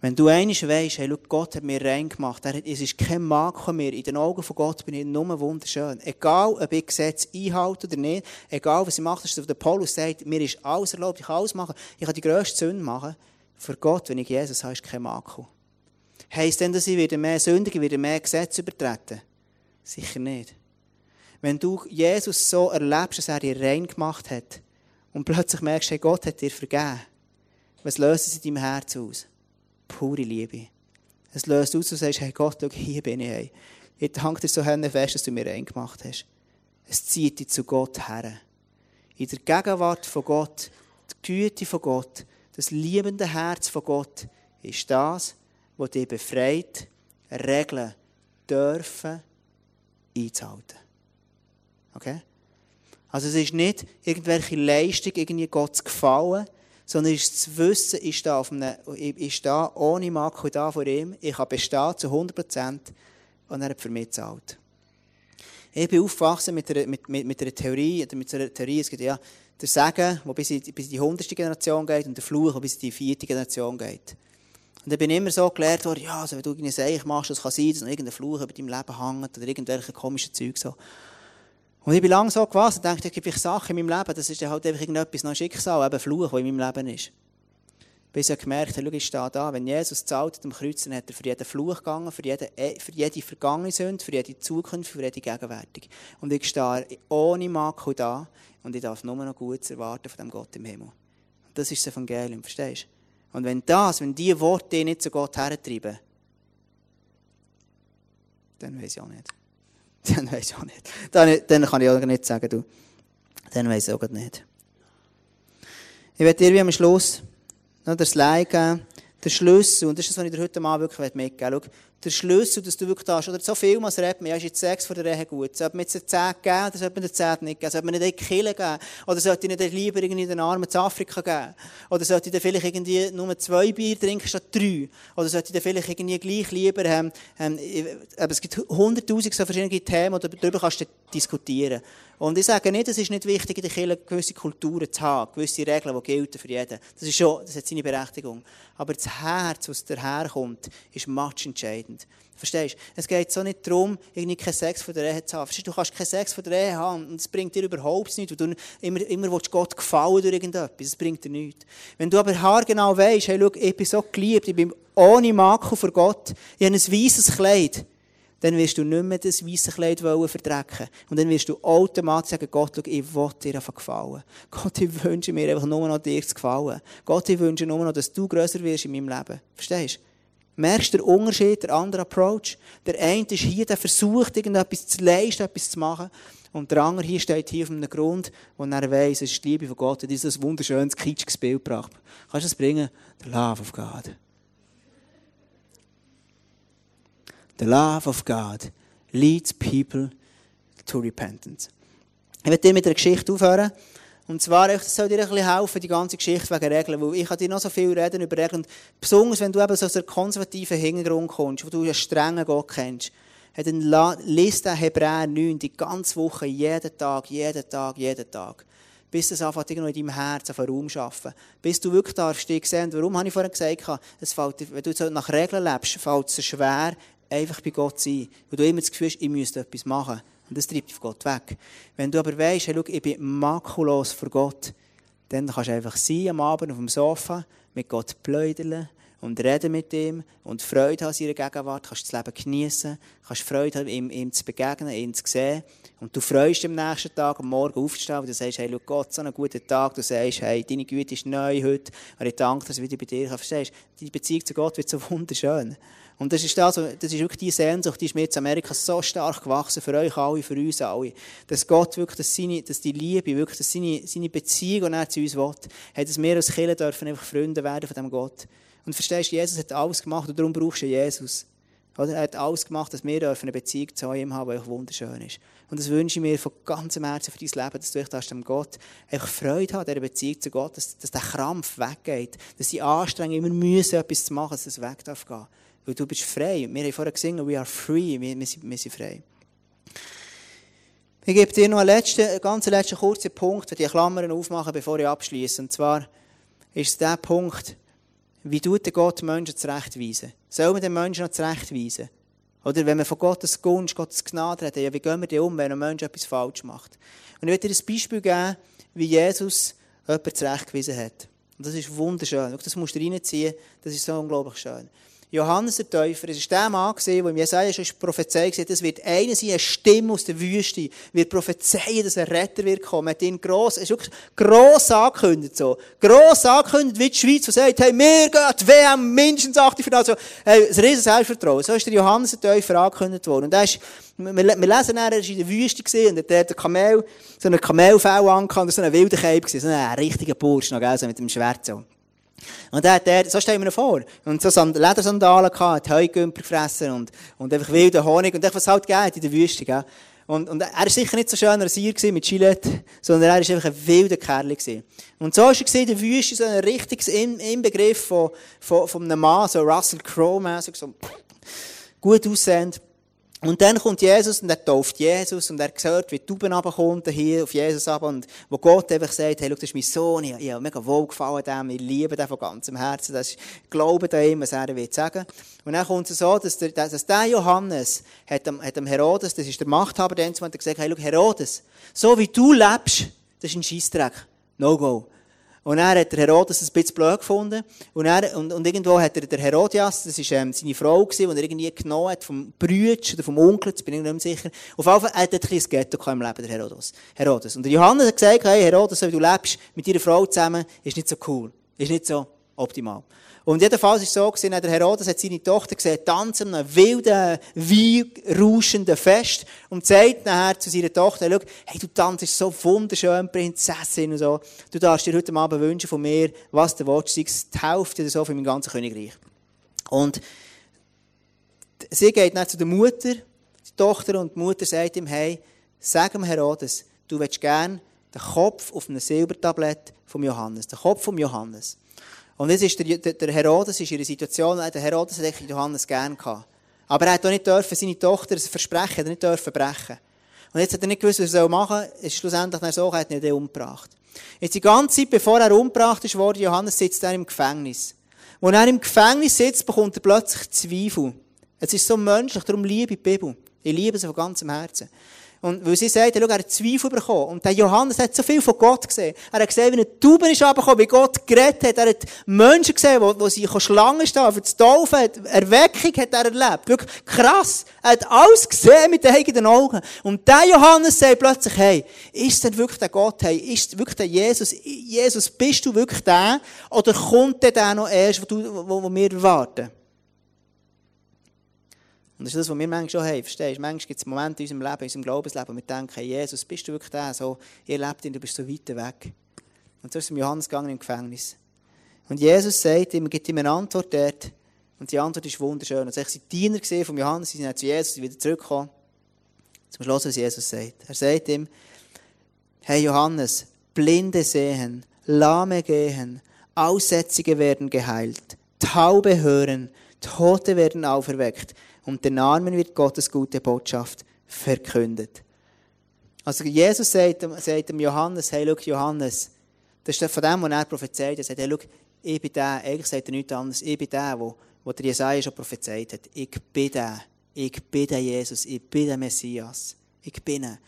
Wenn du eines weisst, hey, Gott hat mir rein gemacht, es ist kein Makel mehr, in den Augen von Gott bin ich nur wunderschön. Egal, ob ich Gesetz einhalte oder nicht, egal, was ich mache, das ist, der Paulus sagt, mir ist alles erlaubt, ich kann alles machen, ich kann die grösste Sünde machen. Für Gott, wenn ich Jesus habe, ist kein Makel. Heißt denn, dass ich wieder mehr sündigen, wieder mehr Gesetze übertreten? Sicher nicht. Wenn du Jesus so erlebst, dass er dir rein gemacht hat und plötzlich merkst, hey, Gott hat dir vergeben, was löst es in deinem Herz aus? pure Liebe. Es löst aus, du sagst, hey Gott, schau, hier bin ich. Hey. Ich danke dir so fest, dass du mir reingemacht hast. Es zieht dich zu Gott her. In der Gegenwart von Gott, die Güte von Gott, das liebende Herz von Gott ist das, was dich befreit, Regeln dürfen einzuhalten. Okay? Also es ist nicht irgendwelche Leistung, irgendwie Gott zu gefallen, sondern ist zu wissen, ich stehe, auf einem, ich stehe ohne Makel da vor ihm, ich kann bestehen zu 100 Prozent und er hat für mich gezahlt. Ich bin aufgewachsen mit einer, mit, mit, mit einer Theorie, oder mit einer Theorie, es gibt ja der Segen, der bis in, bis in die 100. Generation geht und der Fluch, der bis in die 4. Generation geht. Und dann bin ich immer so gelehrt worden, ja, also wenn du irgendeine Seich machst, das kann sein, dass noch irgendein Fluch über deinem Leben hängt oder irgendwelche komischen Zeug so. Und ich bin lange so gewesen und dachte, es gibt Sachen in meinem Leben, das ist halt einfach irgendetwas, noch Schicksal, eben Fluch, das in meinem Leben ist. Bis ich gemerkt habe, schau, ich stehe da, wenn Jesus zahlt am Kreuz, dann hat er für jeden Fluch gegangen, für jede, äh, für jede vergangene Sünde, für jede Zukunft, für jede Gegenwärtig. Und ich stehe ohne Makel da und ich darf nur noch Gutes erwarten von dem Gott im Himmel. Das ist das Evangelium, verstehst du? Und wenn das, wenn diese Worte dich nicht zu Gott hertreiben, dann weiß ich auch nicht. Dann weiß ich auch nicht. Dann, dann kann ich auch nicht sagen, du. Dann weiß ich auch nicht. Ich werde dir wie am Schluss noch das Leid geben, der Schlüssel, und das ist das, was ich dir heute Abend wirklich mitgeben möchte der Schlüssel, dass du wirklich hast. Oder so viel, was redet man, ja, ist jetzt Sex vor der Ehe gut? Sollte man jetzt eine 10 geben, oder sollte man eine 10 nicht geben? Sollte man nicht eine Kille geben? Oder sollte ich nicht lieber irgendwie den Armen zu Afrika geben? Oder sollte ich dann vielleicht irgendwie nur zwei Bier trinken statt drei? Oder sollte ich dann vielleicht irgendwie gleich lieber, ähm, ähm, es gibt hunderttausend so verschiedene Themen, oder darüber kannst du diskutieren. Und ich sage nicht, es ist nicht wichtig, in der Kirche gewisse Kulturen zu haben, gewisse Regeln, die gelten für jeden. Das ist schon, das hat seine Berechtigung. Aber das Herz, was daherkommt, ist much entscheidend. Verstehst du? Es geht so nicht darum, irgendwie keinen Sex von der Ehe zu haben. Verstehst du? Du kannst keinen Sex von der Ehe haben und es bringt dir überhaupt nichts. Du immer, immer willst Gott gefallen durch irgendetwas. Es bringt dir nichts. Wenn du aber haargenau weißt, hey, schau, ich bin so geliebt, ich bin ohne Makel vor Gott, ich habe ein weißes Kleid, dann wirst du nicht mehr das weiße Kleid verdrecken Und dann wirst du automatisch sagen, Gott, schau, ich will dir einfach gefallen. Gott, ich wünsche mir einfach nur noch dir zu gefallen. Gott, ich wünsche nur noch, dass du grösser wirst in meinem Leben. Verstehst du? Merkst du den Unterschied, der andere Approach? Der eine ist hier, der versucht, irgendetwas zu leisten, etwas zu machen. Und der andere hier steht hier auf einem Grund, wo er weiss, es ist die Liebe von Gott. Und dieses wunderschönes, kitschiges Bild gebracht. Kannst du das bringen? The love of God. The love of God leads people to repentance. Ich werde dir mit einer Geschichte aufhören, Und zwar, das soll dir ein bisschen helfen, die ganze Geschichte wegen Regeln, weil ich kann dir noch so viel reden über Regeln. Und besonders, wenn du eben so aus einem konservativen Hintergrund kommst, wo du einen strengen Gott kennst, dann liest den Hebräer 9 die ganze Woche, jeden Tag, jeden Tag, jeden Tag. Bis es anfängt, in deinem Herzen auf Raum arbeiten. Bis du wirklich darfst, dich sehen. Warum habe ich vorhin gesagt, es fällt, wenn du nach Regeln lebst, fällt es schwer, einfach bei Gott sein. Weil du immer das Gefühl hast, ich müsste etwas machen. Und das treibt Gott weg. Wenn du aber weißt, hey, schau, ich bin makulos vor Gott, dann kannst du einfach sein am Abend auf dem Sofa, mit Gott pläudern und reden mit ihm und Freude haben in seiner Gegenwart, kannst das Leben genießen, kannst Freude haben, ihm, ihm zu begegnen, ihn zu sehen. Und du freust dich am nächsten Tag, am Morgen aufzustehen, und du sagst, hey, schau Gott, so einen guten Tag. Du sagst, hey, deine Güte ist neu heute, und ich danke, dass ich wieder bei dir kann. Verstehst du? Deine Beziehung zu Gott wird so wunderschön. Und das ist, das, das ist wirklich die Sehnsucht, die ist mir in Amerika so stark gewachsen, für euch alle, für uns alle. Dass Gott wirklich, dass, seine, dass die Liebe, wirklich, dass seine, seine Beziehung, die er zu uns will, hat, dass wir als Kinder dürfen einfach Freunde werden von diesem Gott. Und verstehst Jesus hat alles gemacht und darum brauchst du Jesus. Er hat alles gemacht, dass wir eine Beziehung zu ihm haben, die wunderschön ist. Und das wünsche ich mir von ganzem Herzen für dein Leben, dass du echt dem Gott einfach Freude hast, dieser Beziehung zu Gott, dass, dass der Krampf weggeht, dass die Anstrengung immer müssen, etwas zu machen, dass das weg darf gehen. Weil du bist frei. Wir haben vorher gesungen, we are free, wir, wir, sind, wir sind frei. Ich gebe dir noch einen, letzten, ganz letzten kurzen Punkt, die Klammern aufmachen, bevor ich abschließe. Und zwar ist es der Punkt, wie tut Gott Menschen zurechtweisen? Soll man den Menschen noch zurechtweisen? Oder wenn man von Gottes Gunst, Gottes Gnade redet, ja, wie gehen wir denn um, wenn ein Mensch etwas falsch macht? Und ich werde dir ein Beispiel geben, wie Jesus jemanden zurechtgewiesen hat. Und das ist wunderschön. Das musst du reinziehen, das ist so unglaublich schön. Johannes der Täufer, es war der Mann, der im Jesaja schon prophezeit hat, es wird einer sein, eine Stimme aus der Wüste, wird prophezeien, dass ein Retter wird kommen. Er hat ihn gross, ist wirklich gross angekündigt, so. Gross angekündigt, wie die Schweiz, die sagt, hey, wir gehen die WM mindestens 8 Finale, so. Hey, ein riesen Selbstvertrauen. So ist der Johannes der Täufer angekündigt worden. Und er ist, wir, lesen er war in der Wüste gewesen, und er hat einen Kamel, so einen Kamelfell angehabt, so einen wilden Cape gewesen, so einen richtigen Bursch noch, gell, so mit dem Schwert, so. Und dann hat er, so stellen wir ihn vor, und so Ledersandalen gehabt, hat Heugümper gefressen und, und einfach wilden Honig und einfach was halt geht in der Wüste, gell. Und, und er war sicher nicht so schön Rasier mit Gillette, sondern er war einfach ein wilder Kerl. Gewesen. Und so war er in der Wüste so ein richtiges Inbegriff von, von, von einem Mann, so Russell Crowe-mässig, so gut aussehend. Und dann kommt Jesus und er tauft Jesus und er hört, wie die Tauben runterkommt hier auf Jesus ab und wo Gott einfach sagt, hey, schau, das ist mein Sohn, ich, ich habe mega wohlgefallen dem, ich liebe den von ganzem Herzen, das ist Glaube an ihm, was er will sagen. Und dann kommt es so, dass der, dass der Johannes hat dem, hat dem Herodes, das ist der Machthaber, der hat gesagt, hey, schau, Herodes, so wie du lebst, das ist ein Scheissdreck. No go. Und er hat der Herodes ein bisschen blöd gefunden. Und, er, und, und irgendwo hat er der Herodias, das war ähm, seine Frau, die er irgendwie genommen hat, vom Brütsch oder vom Onkel, das bin ich nicht mehr sicher. Auf jeden Fall hat er ein kleines Ghetto im Leben, der Herodes. Herodes. Und der Johannes hat gesagt, hey Herodes, so wie du lebst, mit deiner Frau zusammen, ist nicht so cool. Ist nicht so optimal. Und jedenfalls ist es so gewesen, der Herodes hat seine Tochter gesehen, tanzen einem wilden, rauschenden Fest und sagt nachher zu seiner Tochter, schau, hey, du tanzt so wunderschön, Prinzessin und so. Du darfst dir heute Abend wünschen von mir, was du willst, sei es die Hälfte oder so von meinem ganzen Königreich. Und sie geht dann zu der Mutter, die Tochter, und die Mutter sagt ihm, hey, sag dem Herodes, du willst gern den Kopf auf einem Silbertablett vom Johannes, den Kopf vom Johannes. Und jetzt ist der, der Herodes ist in einer Situation, der Herodes hat Johannes gern gehabt. Aber er hat auch nicht dürfen, seine Tochter ein Versprechen, er nicht dürfen brechen. Und jetzt hat er nicht gewusst, was er machen soll. Ist schlussendlich so, er hat ihn umgebracht. Jetzt die ganze Zeit, bevor er umgebracht ist worden, Johannes sitzt er im Gefängnis. Als er im Gefängnis sitzt, bekommt er plötzlich Zweifel. Es ist so menschlich, darum liebe ich die Bibel. Ich liebe sie von ganzem Herzen. Und weil sie sagt, er hat Zweifel bekommen. Und der Johannes hat so viel von Gott gesehen. Er hat gesehen, wie eine Taube ist abgekommen, wie Gott geredet hat. Er hat Menschen gesehen, wo, wo sie Schlangen stehen, für das Taufen hat. Erweckung hat er erlebt. Wirklich krass. Er hat alles gesehen mit den eigenen Augen. Und der Johannes sagt plötzlich, hey, ist denn wirklich der Gott? Hey, ist wirklich der Jesus? Jesus, bist du wirklich der? Oder kommt der, noch erst, wo, du, wo, wo wir erwarten? Und das ist das, was wir manchmal schon haben, verstehst du? Manchmal gibt es Momente in unserem Leben, in unserem Glaubensleben, wo wir denken, Jesus, bist du wirklich der? So, ihr lebt ihn, du bist so weit weg. Und so ist es Johannes gegangen im Gefängnis. Und Jesus sagt ihm, gibt ihm eine Antwort dort. Und die Antwort ist wunderschön. Und ich die Diener gesehen von Johannes, sie sind zu Jesus, wieder zurückgekommen. Zum Schluss, was Jesus sagt. Er sagt ihm, hey Johannes, Blinde sehen, Lahme gehen, Aussätzige werden geheilt, Taube hören, Tote werden auferweckt und den Armen wird Gottes gute Botschaft verkündet. Also Jesus sagt, sagt dem Johannes, hey, schau, Johannes, das ist von dem, was er prophezeit hat. Er sagt, hey, schau, ich bin der, eigentlich sagt er nichts anderes, ich bin der, wo, wo der Jesaja schon prophezeit hat. Ich bin der, ich bin der Jesus, ich bin der Messias. Ich bin er.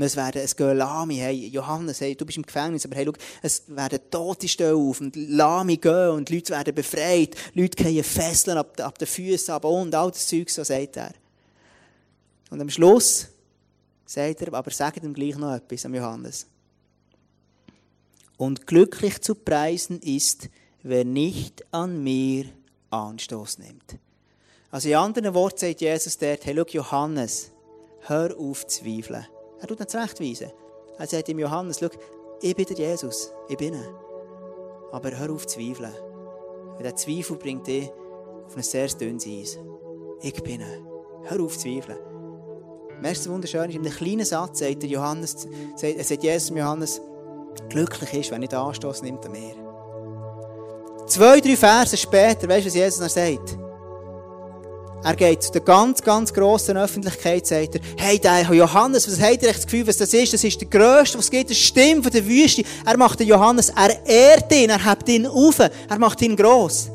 Es werden, es gehen Lami, hey, Johannes, hey, du bist im Gefängnis, aber hey, schau, es werden Tote stehen auf und Lami gehen und Leute werden befreit, Leute gehen Fesseln ab, ab den Füßen ab und all das Zeug, so sagt er. Und am Schluss sagt er, aber sagt ihm gleich noch etwas, am Johannes. Und glücklich zu preisen ist, wer nicht an mir Anstoß nimmt. Also in anderen Worten sagt Jesus dort, hey, schau, Johannes, hör auf zu zweifeln. Er tut nicht zurechtweisen. Er sagt ihm Johannes, schau, ich bin der Jesus, ich bin er. Aber hör auf zu zweifeln. Weil der Zweifel bringt dich auf ein sehr dünnes Eis. Ich bin er. Hör auf zu zweifeln. Merkst du, wunderschön ist, in einem kleinen Satz sagt, der Johannes, sagt, sagt Jesus Johannes, glücklich ist, wenn nicht Anstoß nimmt an mir. Zwei, drei Verse später, weißt du, was Jesus dann sagt? Er geht zu der ganz, ganz grossen Öffentlichkeit, sagt er, hey, der Johannes, was habt ihr das Gefühl, was das ist? Das ist der Größte, was es gibt, das Stimme von der Wüste. Er macht den Johannes, er ehrt ihn, er hebt ihn auf, er macht ihn gross.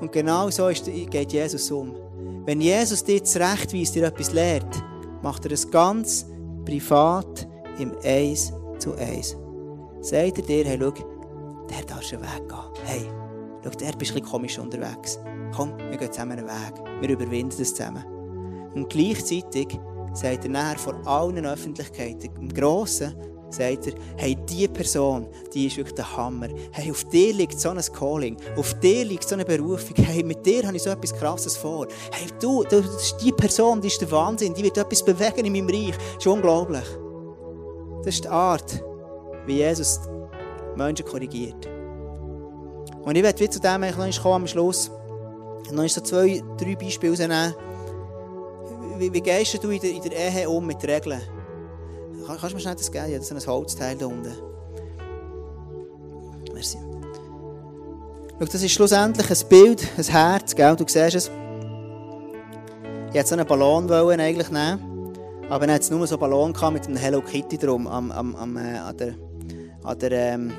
Und genau so ist, geht Jesus um. Wenn Jesus dir zurechtweist, dir etwas lehrt, macht er es ganz privat im Eis zu Eis. Sagt er dir, hey, schau, der darf schon weggehen. Hey, schau, der bist ein bisschen komisch unterwegs komm, wir gehen zusammen einen Weg. Wir überwinden das zusammen. Und gleichzeitig sagt er nachher vor allen Öffentlichkeiten, im Grossen, sagt er, hey, diese Person, die ist wirklich der Hammer. Hey, auf dir liegt so ein Calling, auf dir liegt so eine Berufung. Hey, mit dir habe ich so etwas Krasses vor. Hey, du, du die Person, die ist der Wahnsinn, die wird etwas bewegen in meinem Reich. Das ist unglaublich. Das ist die Art, wie Jesus Menschen korrigiert. Und ich werde zu dem eigentlich noch am Schluss Und dann ist so zwei, drei Beispiele rausnehmen. Wie, wie gehst du in der, in der Ehe um mit Regeln? Kann, kannst du mir schnell das geben? Das ist ein Holzteil da unten. Merci. Schau, das ist schlussendlich ein Bild, ein Herz, gell? du siehst es. Ich wollte so einen Ballon wollen eigentlich nehmen, aber dann hatte es nur so einen Ballon mit einem Hello Kitty drum am, am, äh, an der, an der ähm,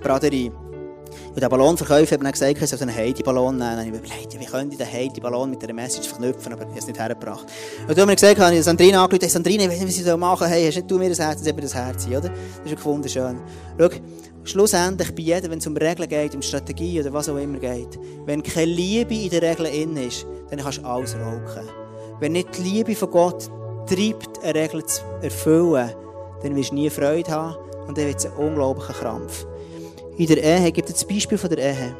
Braderie. Und der Ballonverkäufer hat mir gesagt, ich soll einen Heidi-Ballon nehmen. Und ich habe überlegt, wie könnte ich den Heidi-Ballon mit einer Message verknüpfen, aber ich habe es nicht hergebracht. Und dann habe ich gesagt, habe ich Sandrine angerufen, hey, Sandrine, ich weiß nicht, was ich machen soll. Hey, hast nicht du mir das Herz, dann das Herz, oder? Das ist wunderschön. Schau, schlussendlich bei jedem, wenn es um Regeln geht, um Strategie oder was auch immer geht, wenn keine Liebe in der Regel in ist, dann kannst du alles rauchen. Wenn nicht die Liebe von Gott treibt, eine Regel zu erfüllen, dann wirst du nie Freude haben und dann wird es ein unglaublicher Krampf in der Ehe, gibt es das Beispiel von der Ehe.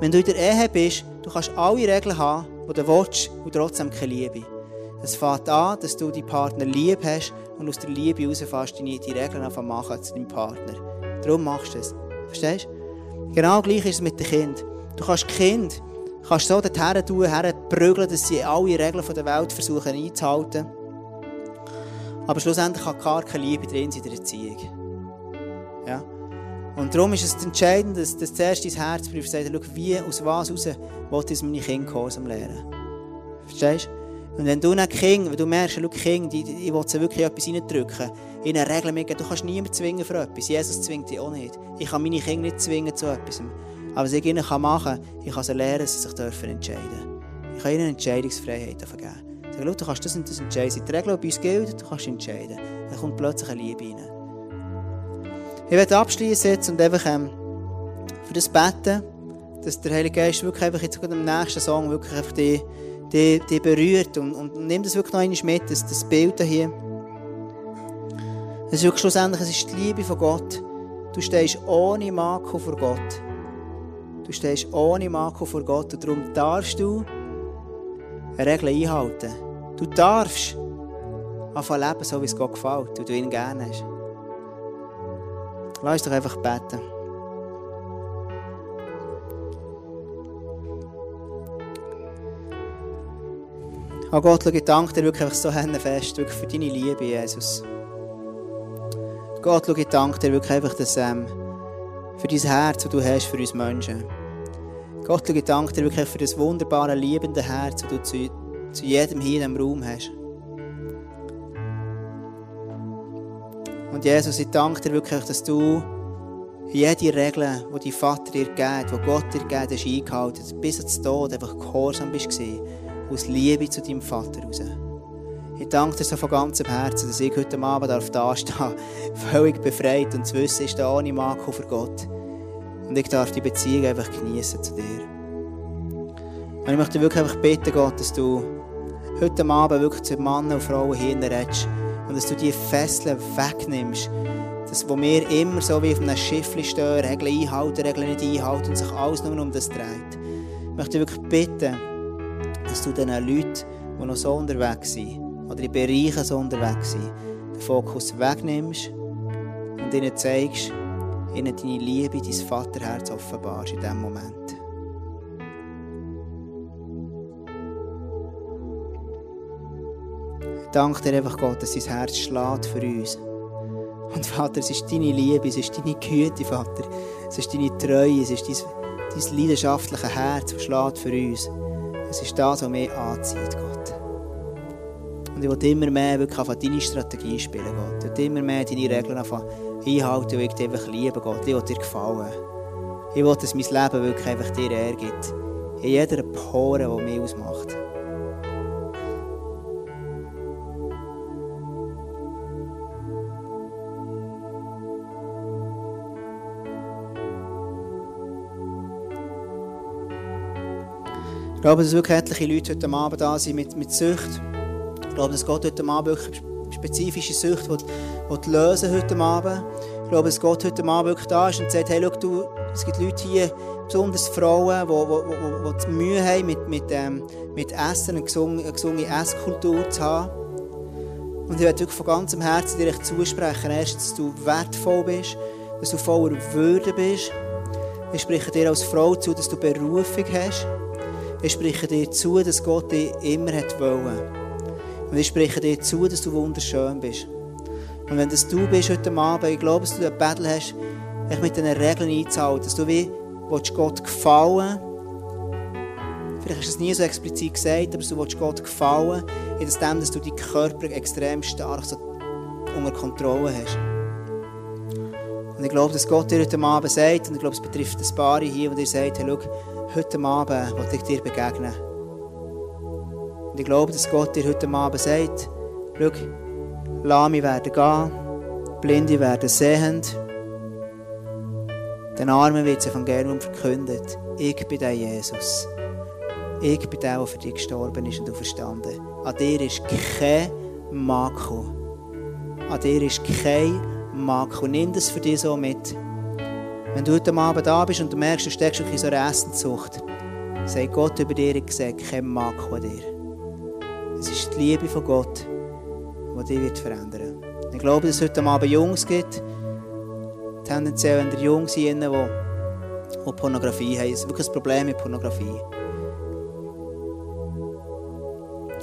Wenn du in der Ehe bist, du kannst alle Regeln haben, die du willst, und trotzdem keine Liebe. Es fängt an, dass du deinen Partner lieb hast und aus der Liebe herausfährst, die, die Regeln einfach machen zu deinem Partner. Darum machst du es. Verstehst du? Genau gleich ist es mit dem Kind. Du kannst Kind kannst so dorthin tun, herprügeln, dass sie alle Regeln der Welt versuchen einzuhalten. Aber schlussendlich hat gar keine Liebe drin in der Erziehung. Und darum ist es entscheidend, dass, dass zuerst dein Herz prüft, sagt, schau, wie, aus was raus will ich meine Kinder Gehorsam lernen. Verstehst du? Und wenn du nicht Kinder, wenn du merkst, schau, die, die, ich will sie wirklich etwas reindrücken, in eine Regel mitgeben, du kannst niemanden zwingen für etwas. Jesus zwingt dich auch nicht. Ich kann meine Kinder nicht zwingen zu etwas. Aber was ich ihnen machen kann, ich kann sie lernen, dass sie sich dürfen entscheiden dürfen. Ich kann ihnen Entscheidungsfreiheit geben. Ich sage, du kannst das und das entscheiden. Die Regel, die bei uns gilt, du kannst entscheiden. Dann kommt plötzlich eine Liebe rein. Ich werde abschließen und einfach ähm, für das beten, dass der Heilige Geist wirklich einfach jetzt am nächsten Song wirklich einfach die, die, die berührt und, und nimm das wirklich noch einmal mit, das, das Bild hier. Es ist wirklich schlussendlich, es ist die Liebe von Gott. Du stehst ohne Makel vor Gott. Du stehst ohne Makel vor Gott und darum darfst du eine Regel einhalten. Du darfst anfangen leben, so wie es Gott gefällt und du ihn gerne hast. Lass uns doch einfach beten. Oh Gott, ich danke dir wirklich so fest wirklich für deine Liebe, Jesus. Gott, ich danke dir wirklich einfach dass, ähm, für dein Herz, das du hast für uns Menschen. Gott, ich danke dir wirklich für das wunderbare, liebende Herz, das du zu, zu jedem hier in Raum hast. Und Jesus, ich danke dir wirklich, dass du jede Regel, die dein Vater dir gibt, die Gott dir gibt, hast eingehalten, bis zum Tod einfach gehorsam bist aus Liebe zu deinem Vater raus. Ich danke dir so von ganzem Herzen, dass ich heute Abend da stehen darf, völlig befreit und zu wissen, ist da ohne Makel für Gott. Und ich darf die Beziehung einfach genießen zu dir. Und ich möchte wirklich einfach bitten, Gott, dass du heute Abend wirklich zu Männern und Frauen hinredest und dass du die Fesseln wegnimmst, das, wo wir immer so wie auf einem Schiff stehen, Regeln einhalten, Regeln nicht einhalten und sich alles nur um das dreht. Ich möchte wirklich bitten, dass du diesen Leuten, die noch so unterwegs sind, oder in Bereichen so unterwegs sind, den Fokus wegnimmst und ihnen zeigst, ihnen deine Liebe, dein Vaterherz offenbarst in diesem Moment. Danke dir einfach, Gott, dass dein Herz schlägt für uns. Und Vater, es ist deine Liebe, es ist deine Güte, Vater. Es ist deine Treue, es ist dein, dein leidenschaftliche Herz, das schlägt für uns. Es ist das, was mich anzieht, Gott. Und ich will immer mehr wirklich auf deine Strategie spielen, Gott. Ich will immer mehr deine Regeln einhalten, weil ich dich einfach liebe, Gott. Ich will dir gefallen. Ich will, dass mein Leben wirklich einfach dir ergibt. In jeder Pore, die mich ausmacht. Ich glaube, dass wirklich etliche Leute heute Abend da sind mit, mit Sucht. Ich glaube, dass Gott heute Abend wirklich spezifische Sucht will, will lösen heute Abend. Ich glaube, dass Gott heute Abend wirklich da ist und sagt, hey, schau, du, es gibt Leute hier, besonders Frauen, die, die, die Mühe haben, mit, mit, ähm, mit Essen, eine gesunde, eine gesunde Esskultur zu haben. Und ich werde wirklich von ganzem Herzen dir zusprechen, erstens, dass du wertvoll bist, dass du voller Würde bist. Ich spreche dir als Frau zu, dass du Berufung hast. Ich spreche dir zu, dass Gott dich immer hat wollen. Und ich spreche dir zu, dass du wunderschön bist. Und wenn das du bist heute Abend, ich glaube, dass du ein Battle hast, dich mit diesen Regeln einzuhalten, dass du wie willst Gott gefallen Vielleicht hast du es nie so explizit gesagt, aber du willst Gott gefallen, in dem, dass du deinen Körper extrem stark so unter Kontrolle hast. Und ich glaube, dass Gott dir heute Abend sagt, und ich glaube, es betrifft ein paar hier, wo dir sagt, hey, schau, heute Abend will ich dir begegnen. Und ich glaube, dass Gott dir heute Abend sagt, schau, Lahme werden gehen, Blinde werden sehend, den Armen wird das Evangelium verkündet. Ich bin der Jesus. Ich bin der, der für dich gestorben ist und du verstanden. An dir ist kein Makel. An dir ist kein Makel. Nimm das für dich so mit. Wenn du heute Abend da bist und du merkst, du steckst in so einer Essenssucht, sagt Gott über dir, ich sehe kein Makel an dir. Es ist die Liebe von Gott, die dich wird verändern wird. Ich glaube, dass es heute Abend Jungs gibt, tendenziell wenn der Jungs sind, die, die Pornografie haben. Es ist wirklich ein Problem mit Pornografie.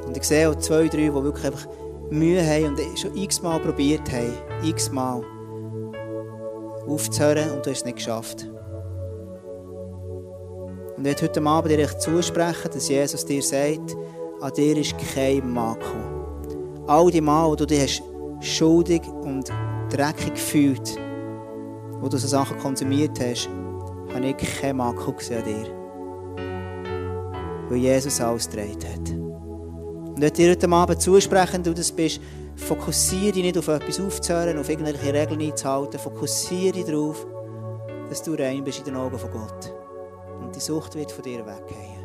Und ich sehe auch zwei, drei, die wirklich einfach Mühe haben und schon x-mal probiert haben. X-mal aufzuhören und du hast es nicht geschafft. Und ich heute Abend dir zusprechen, dass Jesus dir sagt, an dir ist kein Makel. All die Mal, wo du dich schuldig und dreckig gefühlt, wo du so Sachen konsumiert hast, habe ich kein Makel gesehen an dir. Weil Jesus alles gedreht hat. Und ich dir heute Abend zusprechen, du das bist, Fokussiere dich nicht auf etwas aufzuhören, auf irgendwelche Regeln einzuhalten. Fokussiere dich darauf, dass du rein bist in den Augen von Gott. Und die Sucht wird von dir weggehen.